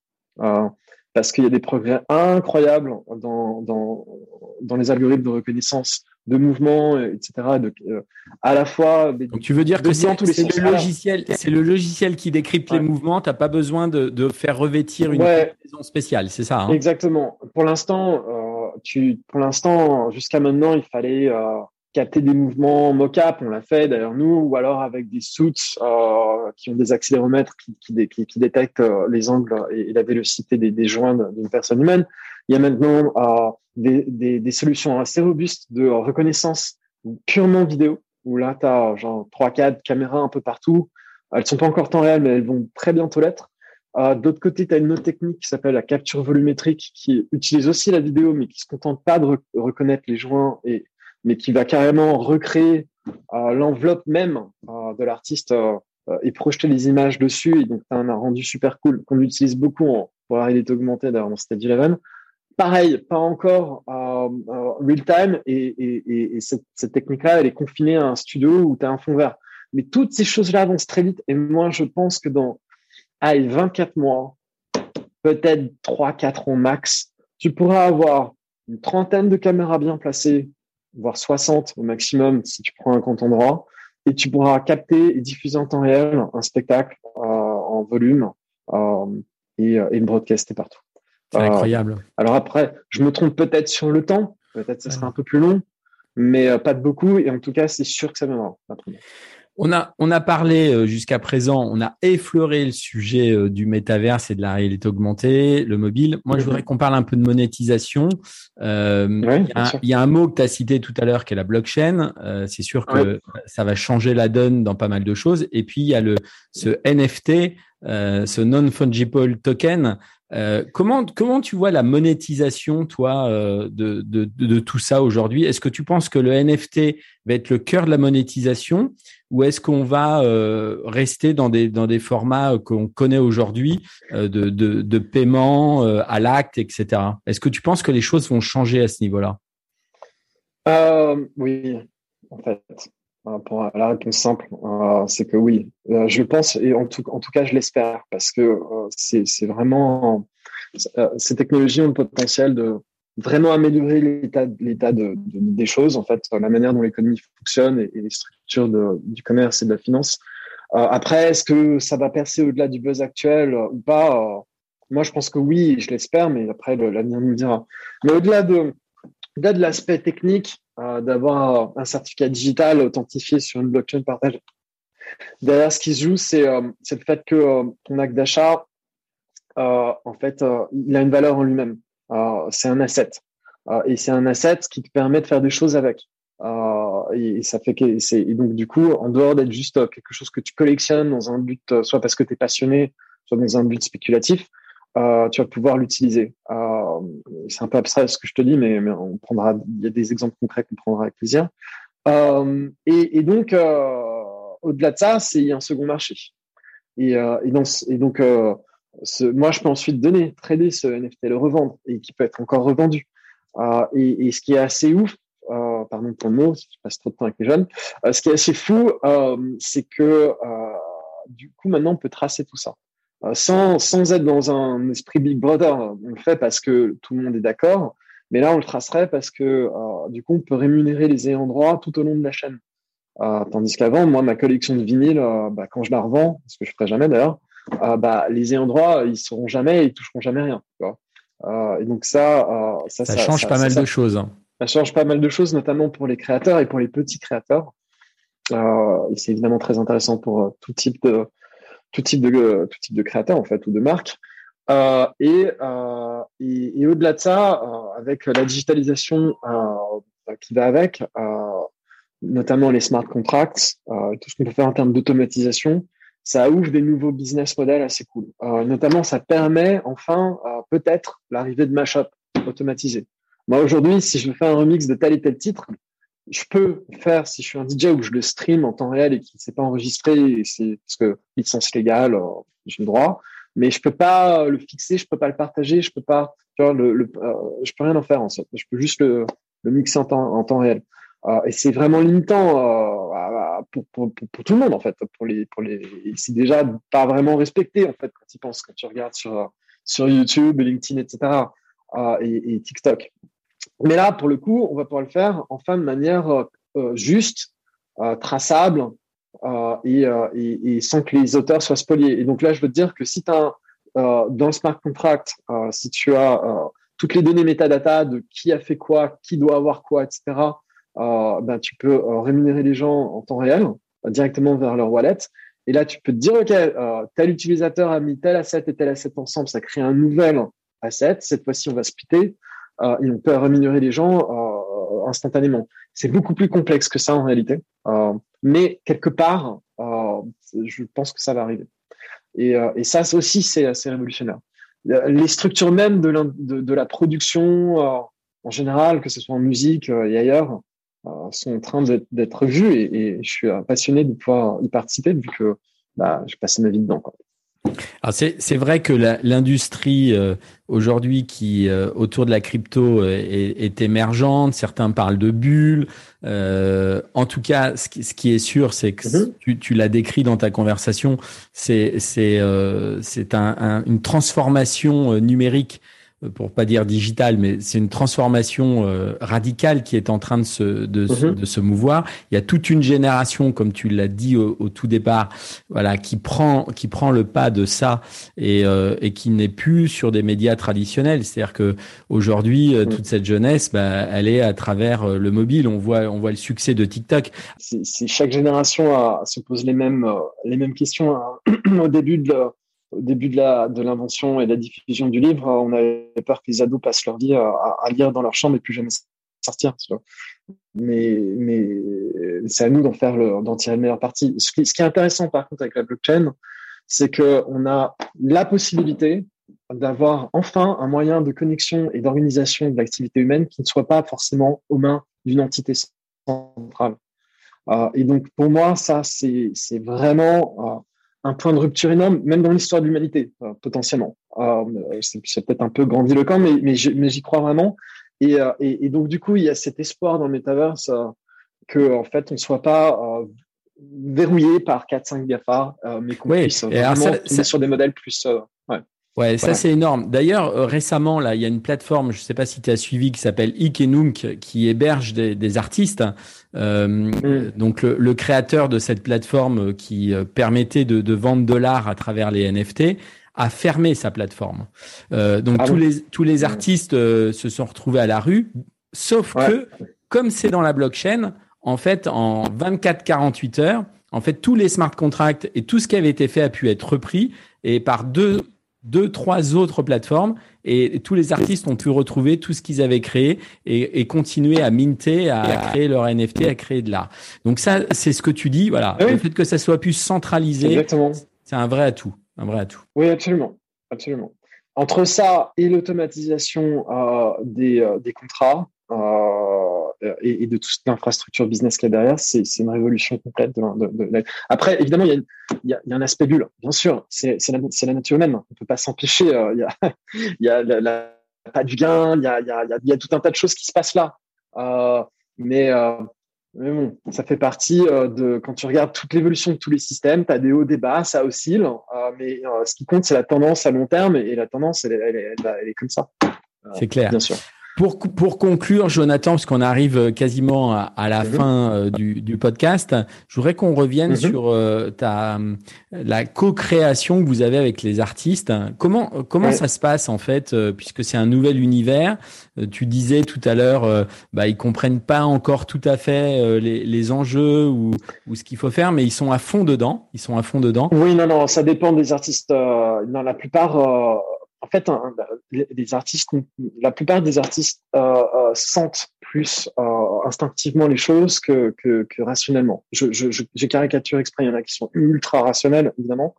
S3: Parce qu'il y a des progrès incroyables dans les algorithmes de reconnaissance de mouvements, etc. De, euh, à la fois.
S2: Donc tu veux dire que c'est le logiciel, c'est le logiciel qui décrypte les mouvements. T'as pas besoin de, de, faire revêtir une ouais. spéciale, c'est ça hein?
S3: Exactement. Pour l'instant, euh, tu, pour l'instant, jusqu'à maintenant, il fallait euh, capter des mouvements mocap, on l'a fait d'ailleurs nous, ou alors avec des suits euh, qui ont des accéléromètres qui, qui, qui, qui détectent euh, les angles et, la vélocité des, des joints d'une personne humaine. Il y a maintenant euh, des, solutions assez robustes de reconnaissance purement vidéo, où là, tu as genre 3-4 caméras un peu partout. Elles sont pas encore temps réel, mais elles vont très bientôt l'être. Euh, D'autre côté, tu as une autre technique qui s'appelle la capture volumétrique, qui utilise aussi la vidéo, mais qui se contente pas de reconnaître les joints et mais qui va carrément recréer euh, l'enveloppe même de l'artiste et projeter les images dessus. Et donc, tu as un rendu super cool qu'on utilise beaucoup pour la réalité augmentée, d'ailleurs, dans Stage 11. Pareil, pas encore real time et, et, et cette, technique-là, elle est confinée à un studio où tu as un fond vert. Mais toutes ces choses-là avancent très vite et moi, je pense que dans allez, 24 mois, peut-être 3-4 ans max, tu pourras avoir une trentaine de caméras bien placées voire 60 au maximum si tu prends un compte endroit, et tu pourras capter et diffuser en temps réel un spectacle euh, en volume euh, et, euh, et le broadcaster partout.
S2: C'est incroyable.
S3: Alors après, je me trompe peut-être sur le temps, peut-être ce sera un peu plus long, mais pas de beaucoup, et en tout cas, c'est sûr que ça viendra.
S2: On a, on a parlé euh, jusqu'à présent, on a effleuré le sujet euh, du métaverse et de la réalité augmentée, le mobile. Moi, je voudrais qu'on parle un peu de monétisation. Euh, il, y a, un mot que tu as cité tout à l'heure qui est la blockchain. c'est sûr que ça va changer la donne dans pas mal de choses. Et puis, il y a le, ce NFT, ce non-fungible token, Euh, comment comment tu vois la monétisation, toi, euh, de, de, de, tout ça aujourd'hui? Est-ce que tu penses que le NFT va être le cœur de la monétisation, ou est-ce qu'on va euh, rester dans des dans des formats qu'on connaît aujourd'hui de, de, de paiement à l'acte, etc. Est-ce que tu penses que les choses vont changer à ce niveau-là?
S3: Oui, en fait. La réponse simple, c'est que oui, je pense et en tout, cas je l'espère parce que c'est vraiment ces technologies ont le potentiel de vraiment améliorer l'état l'état de, des choses en fait la manière dont l'économie fonctionne et, les structures du commerce et de la finance. Après est-ce que ça va percer au-delà du buzz actuel ou pas moi je pense que oui je l'espère mais après l'avenir nous le dira. Mais au-delà de au-delà de l'aspect technique euh, d'avoir un certificat digital authentifié sur une blockchain partagée. Derrière, ce qui se joue, c'est euh, le fait que euh, ton acte d'achat, en fait, il a une valeur en lui-même. c'est un asset. et c'est un asset qui te permet de faire des choses avec. Et, ça fait que c'est donc du coup, en dehors d'être juste quelque chose que tu collectionnes dans un but, soit parce que tu es passionné, soit dans un but spéculatif, euh, tu vas pouvoir l'utiliser. Euh, c'est un peu abstrait ce que je te dis, mais, on prendra. Il y a des exemples concrets qu'on prendra avec plaisir. Euh, et, donc, euh, au-delà de ça, c'est un second marché. Et, donc, moi, je peux ensuite donner, trader ce NFT, le revendre, et qui peut être encore revendu. Et, ce qui est assez ouf, pardon pour le mot, je passe trop de temps avec les jeunes. ce qui est assez fou, c'est que du coup, maintenant, on peut tracer tout ça. Euh, sans, sans être dans un esprit Big Brother. On le fait parce que tout le monde est d'accord, mais là, on le tracerait parce que euh, du coup, on peut rémunérer les ayants droit tout au long de la chaîne. Euh, tandis qu'avant, moi, ma collection de vinyles, euh, bah, quand je la revends, ce que je ferai jamais d'ailleurs, euh, bah, les ayants droit, ils seront jamais, ils toucheront jamais rien. et donc ça,
S2: ça, ça, change pas mal de choses. Hein.
S3: Ça change pas mal de choses, notamment pour les créateurs et pour les petits créateurs. et c'est évidemment très intéressant pour tout type de tout type de tout type de créateur en fait ou de marque. Euh, et, euh, et, et au-delà de ça, euh, avec la digitalisation euh, qui va avec, euh, notamment les smart contracts, tout ce qu'on peut faire en termes d'automatisation, ça ouvre des nouveaux business models assez cool. notamment, ça permet enfin peut-être l'arrivée de mashup automatisé. Moi aujourd'hui, si je faire un remix de tel et tel titre, je peux faire si je suis un DJ où je le stream en temps réel et qu'il ne s'est pas enregistré, c'est parce que licence légale, euh, j'ai le droit, mais je peux pas le fixer, je peux pas le partager, je peux pas, tu vois, le, euh, je peux rien en faire en fait. Je peux juste le, mixer en temps, réel. Euh, et c'est vraiment limitant pour, tout le monde en fait. Pour les, pour les, c'est déjà pas vraiment respecté en fait quand tu penses, quand tu regardes sur sur YouTube, LinkedIn, etc. Et, et TikTok. Mais là, pour le coup, on va pouvoir le faire enfin de manière euh, euh, juste, euh, traçable et, sans que les auteurs soient spoliés. Et donc là, je veux dire que si tu as dans le smart contract, si tu as toutes les données metadata de qui a fait quoi, qui doit avoir quoi, etc., ben, tu peux rémunérer les gens en temps réel directement vers leur wallet. Et là, tu peux te dire, OK, tel utilisateur a mis tel asset et tel asset ensemble, ça crée un nouvel asset. Cette fois-ci, on va splitter euh, et on peut rémunérer les gens euh, instantanément. C'est beaucoup plus complexe que ça en réalité, euh, mais quelque part, je pense que ça va arriver. Et, ça aussi, c'est assez révolutionnaire. Les structures même de, la production en général, que ce soit en musique et ailleurs, sont en train d'être vues et, je suis passionné de pouvoir y participer vu que bah, je passé ma vie dedans. Quoi.
S2: Alors c'est c'est vrai que l'industrie euh, aujourd'hui qui euh, autour de la crypto euh, est, est, émergente. Certains parlent de bulles. en tout cas, ce qui, ce qui est sûr, c'est que mm-hmm. tu, tu l'as décrit dans ta conversation, c'est c'est c'est un, une transformation numérique pour pas dire digital, mais c'est une transformation euh, radicale qui est en train de se de, mhm. de, se mouvoir. Il y a toute une génération, comme tu l'as dit au, au, tout départ, voilà, qui prend qui prend le pas de ça et euh, et qui n'est plus sur des médias traditionnels. C'est-à-dire que aujourd'hui, euh, mhm. toute cette jeunesse, bah, elle est à travers le mobile. On voit on voit le succès de TikTok.
S3: C'est chaque génération a, se pose les mêmes les mêmes questions hein. au début de au début de de l'invention et de la diffusion du livre, on avait peur que les ados passent leur vie à, lire dans leur chambre et plus jamais sortir. Mais mais c'est à nous d'en faire d'en tirer le meilleur parti. Ce qui, est intéressant par contre avec la blockchain, c'est que on a la possibilité d'avoir enfin un moyen de connexion et d'organisation de l'activité humaine qui ne soit pas forcément aux mains d'une entité centrale. Euh, et donc, pour moi, ça, c'est vraiment euh, un point de rupture énorme, même dans l'histoire de l'humanité, euh, potentiellement. c'est peut-être un peu grandiloquent, mais, mais j'y crois vraiment. Et, et, et, donc, du coup, il y a cet espoir dans le metaverse que, en fait, on ne soit pas verrouillé par 4-5 GAFA, mais qu'on puisse vraiment ça, sur des modèles plus...
S2: ouais. Ouais, ça c'est énorme. D'ailleurs, euh, récemment, là, il y a une plateforme, je ne sais pas si tu as suivi, qui s'appelle Ikenunk, qui héberge des, des artistes. Euh, mm. Donc, le, créateur de cette plateforme euh, qui euh, permettait de, de vendre de l'art à travers les NFT a fermé sa plateforme. Euh, donc, ah tous, les, tous les mm. artistes se sont retrouvés à la rue, sauf que, comme c'est dans la blockchain, en fait, en 24-48 heures, en fait, tous les smart contracts et tout ce qui avait été fait a pu être repris et par deux deux, trois autres plateformes et tous les artistes ont pu retrouver tout ce qu'ils avaient créé et, continuer à minter, à, créer leur NFT, à créer de l'art. Donc ça, c'est ce que tu dis. Voilà, le fait que ça soit plus centralisé, c'est un vrai atout, un vrai atout.
S3: Oui, absolument, absolument. Entre ça et l'automatisation euh, des, euh, des contrats, euh, euh, et, de toute l'infrastructure business qu'il y a derrière, c'est une révolution complète. De, Après, évidemment, il y, a, un aspect bulle. Bien sûr, c'est la, la, nature humaine. On peut pas s'empêcher. Il y a, il y a la, pas du gain. Il y a, il y, a, tout un tas de choses qui se passent là. Euh, mais, euh, mais bon, ça fait partie de quand tu regardes toute l'évolution de tous les systèmes. Tu as des hauts, des bas, ça oscille. mais ce qui compte, c'est la tendance à long terme. Et la tendance, elle, elle, elle, elle est comme ça.
S2: c'est clair. Bien sûr. Pour, pour conclure, Jonathan, parce qu'on arrive quasiment à, la mhm. fin euh, du, du, podcast, je voudrais qu'on revienne mhm. sur euh, ta la co-création que vous avez avec les artistes. Comment comment ça se passe en fait, euh, puisque c'est un nouvel univers. tu disais tout à l'heure, bah ils comprennent pas encore tout à fait les, les enjeux ou, ou ce qu'il faut faire, mais ils sont à fond dedans. Ils sont à fond dedans.
S3: Oui, non, non, ça dépend des artistes. dans la plupart en fait, les artistes, la plupart des artistes euh, euh, sentent plus euh, instinctivement les choses que, que, que rationnellement. Je, je, j'ai caricaturé exprès, il y en a qui sont ultra rationnels, évidemment,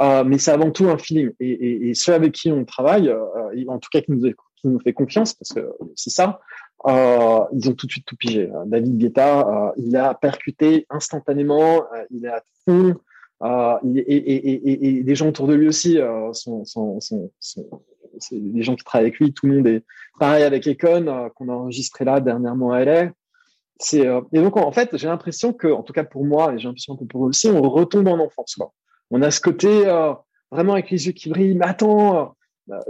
S3: euh, mais c'est avant tout un feeling. Et, et, et, ceux avec qui on travaille, euh, en tout cas qui nous, qui nous fait confiance, parce que c'est ça, euh, ils ont tout de suite tout pigé. David Guetta, il a percuté instantanément, il à fond euh, et, et, gens autour de lui aussi euh, sont, sont, gens qui travaillent avec lui. Tout le monde est pareil avec Econ euh, qu'on a enregistré là dernièrement à LA. Euh, et donc en fait j'ai l'impression que, en tout cas pour moi et j'ai l'impression que pour eux aussi, on retombe en enfance. On a ce côté euh, vraiment avec les yeux qui brillent. Mais attends,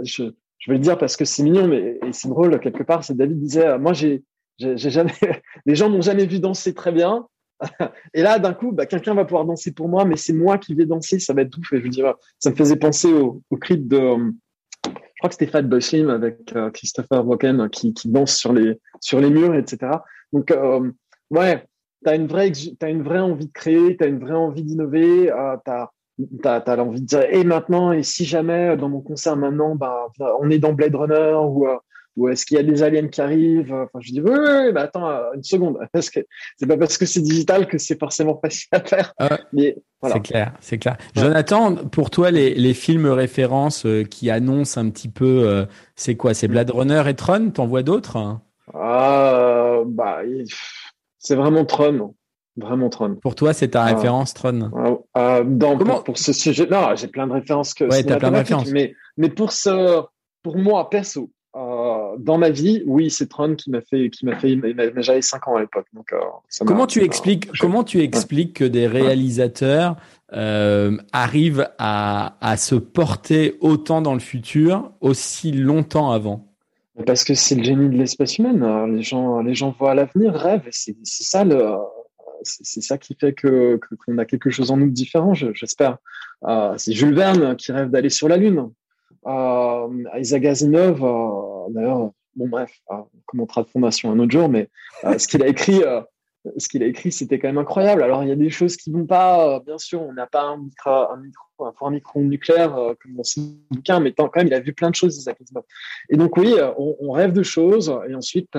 S3: je, je vais le dire parce que c'est mignon, mais c'est drôle quelque part. C'est David disait, moi j'ai jamais, les gens m'ont jamais vu danser très bien. et là, d'un coup, bah, quelqu'un va pouvoir danser pour moi, mais c'est moi qui vais danser, ça va être ouf. Et je veux dire, ça me faisait penser au, au clip de, euh, je crois que c'était Fat Boy Slim avec euh, Christopher Walken qui, qui danse sur les sur les murs, etc. Donc euh, ouais, t'as une vraie une vraie envie de créer, t'as une vraie envie d'innover, euh, t'as as, envie de dire et maintenant et si jamais dans mon concert maintenant bah on est dans Blade Runner ou ou est-ce qu'il y a des aliens qui arrivent Enfin, je dis oui, oui, mais attends euh, une seconde, parce que c'est pas parce que c'est digital que c'est forcément facile à faire.
S2: mais voilà. C'est clair, c'est clair. Jonathan, pour toi, les, les films références euh, qui annoncent un petit peu, euh, c'est quoi? C'est Blade Runner et Tron? T'en vois d'autres?
S3: Ah, bah, c'est vraiment Tron. Vraiment Tron.
S2: Pour toi, c'est ta ah. référence Tron?
S3: Ah, pour, pour, ce sujet, non, j'ai plein de références que.
S2: Ouais, t'as plein de références.
S3: Mais, mais pour ce, pour moi perso, euh, dans ma vie, oui, c'est Tron qui m'a fait, qui m'a fait, j'avais 5 ans à l'époque. Donc, euh,
S2: comment tu expliques, comment tu expliques que des réalisateurs euh, arrivent à, à se porter autant dans le futur, aussi longtemps avant?
S3: Parce que c'est le génie de l'espèce humaine. Les gens, les gens voient l'avenir, rêvent. C'est ça le, c'est ça qui fait que qu'on a quelque chose en nous de différent, j'espère. Euh, c'est Jules Verne qui rêve d'aller sur la lune. Euh, Isaac Asimov, euh, d'ailleurs, bon bref, euh, on commentera de fondation un autre jour, mais euh, ce qu'il a écrit, ce qu'il a écrit, c'était quand même incroyable. Alors il y a des choses qui vont pas, bien sûr, on n'a pas un micro, un micro, micro nucléaire comme dans ce bouquin, mais quand même, il a vu plein de choses, Isaac Asimov. Et donc oui, on, rêve de choses, et ensuite.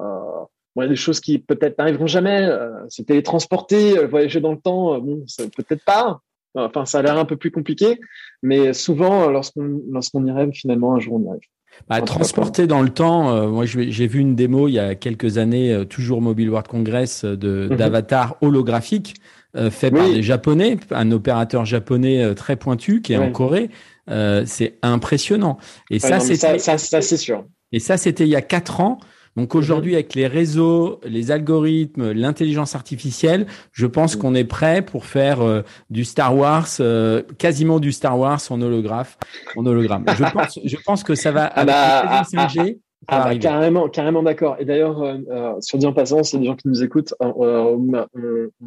S3: Euh, il y a des choses qui peut-être n'arriveront jamais. Euh, se télétransporter, voyager dans le temps, bon, peut-être pas. Enfin, ça a l'air un peu plus compliqué, mais souvent, lorsqu'on lorsqu'on y rêve, finalement, un jour, on y arrive.
S2: Bah, transporter dans le temps, euh, moi j'ai vu une démo il y a quelques années, euh, toujours Mobile World Congress, de mhm. d'avatar holographique fait par des Japonais, un opérateur japonais très pointu qui est en Corée. c'est impressionnant.
S3: Et ça, c'est ça, ça c'est sûr.
S2: Et ça, c'était il y a quatre ans. Donc aujourd'hui, mhm. avec les réseaux, les algorithmes, l'intelligence artificielle, je pense mhm. qu'on est prêt pour faire euh, du Star Wars, euh, quasiment du Star Wars en holographe, en hologramme. je pense, je pense que ça va
S3: avec ah bah, 5G. Ah, ah bah, carrément, carrément d'accord. Et d'ailleurs, euh, euh, sur dit en passant, c'est des gens qui nous écoutent, on,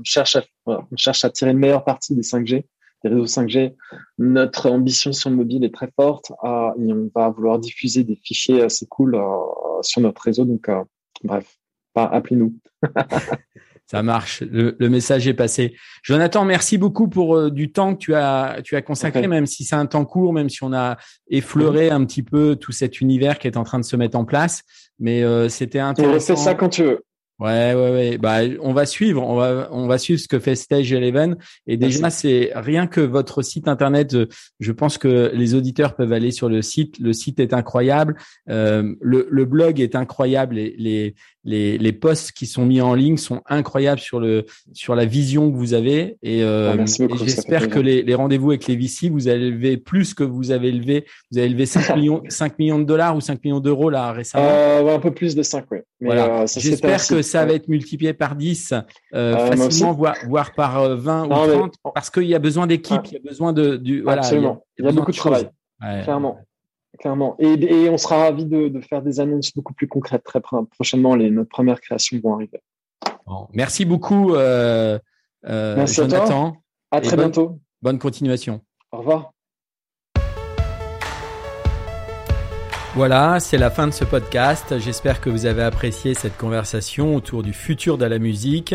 S3: cherche à, on cherche à tirer le meilleur parti des 5G des réseaux 5G. Notre ambition sur le mobile est très forte euh, et on va vouloir diffuser des fichiers assez cool euh, sur notre réseau. Donc, euh, bref, appelez-nous.
S2: Ça marche. Le, message est passé. Jonathan, merci beaucoup pour du temps que tu as tu as consacré, même si c'est un temps court, même si on a effleuré un petit peu tout cet univers qui est en train de se mettre en place. Mais c'était intéressant.
S3: On fait ça quand tu veux.
S2: Ouais, ouais, ouais. Bah, on va suivre, on va, on va suivre ce que fait Stage Eleven. Et déjà, c'est rien que votre site internet. Je pense que les auditeurs peuvent aller sur le site. Le site est incroyable. Euh, le, le, blog est incroyable. Les, les, les, les posts qui sont mis en ligne sont incroyables sur le, sur la vision que vous avez. Et, euh, ah, j'espère que les, les rendez-vous avec les VC, vous allez lever plus que vous avez levé. Vous avez levé 5 millions, 5 millions de dollars ou 5 millions d'euros là récemment.
S3: Euh, un peu plus de 5, oui.
S2: voilà. Euh, j'espère que ça va être multiplié par 10 euh, euh facilement, voire, voire, par 20 euh, ou 30, parce qu'il y a besoin d'équipe, il y a besoin de... Du,
S3: voilà, Absolument. Il y a, beaucoup de, travail, clairement. Clairement. Et, et, on sera ravis de, de, faire des annonces beaucoup plus concrètes très prochainement. Les, nos premières créations vont arriver.
S2: Bon, merci beaucoup, euh, merci Jonathan.
S3: À, à très bientôt.
S2: Bonne continuation.
S3: Au revoir.
S2: Voilà, c'est la fin de ce podcast. J'espère que vous avez apprécié cette conversation autour du futur de la musique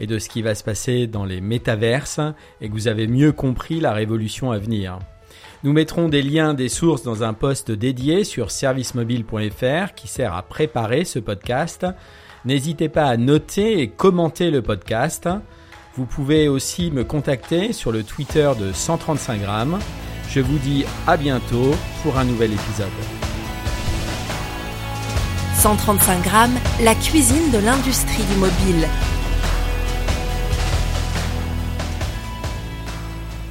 S2: et de ce qui va se passer dans les métaverses et que vous avez mieux compris la révolution à venir. Nous mettrons des liens des sources dans un post dédié sur servicemobile.fr qui sert à préparer ce podcast. N'hésitez pas à noter et commenter le podcast. Vous pouvez aussi me contacter sur le Twitter de 135 grammes. Je vous dis à bientôt pour un nouvel épisode.
S1: 135 grammes, la cuisine de l'industrie du mobile.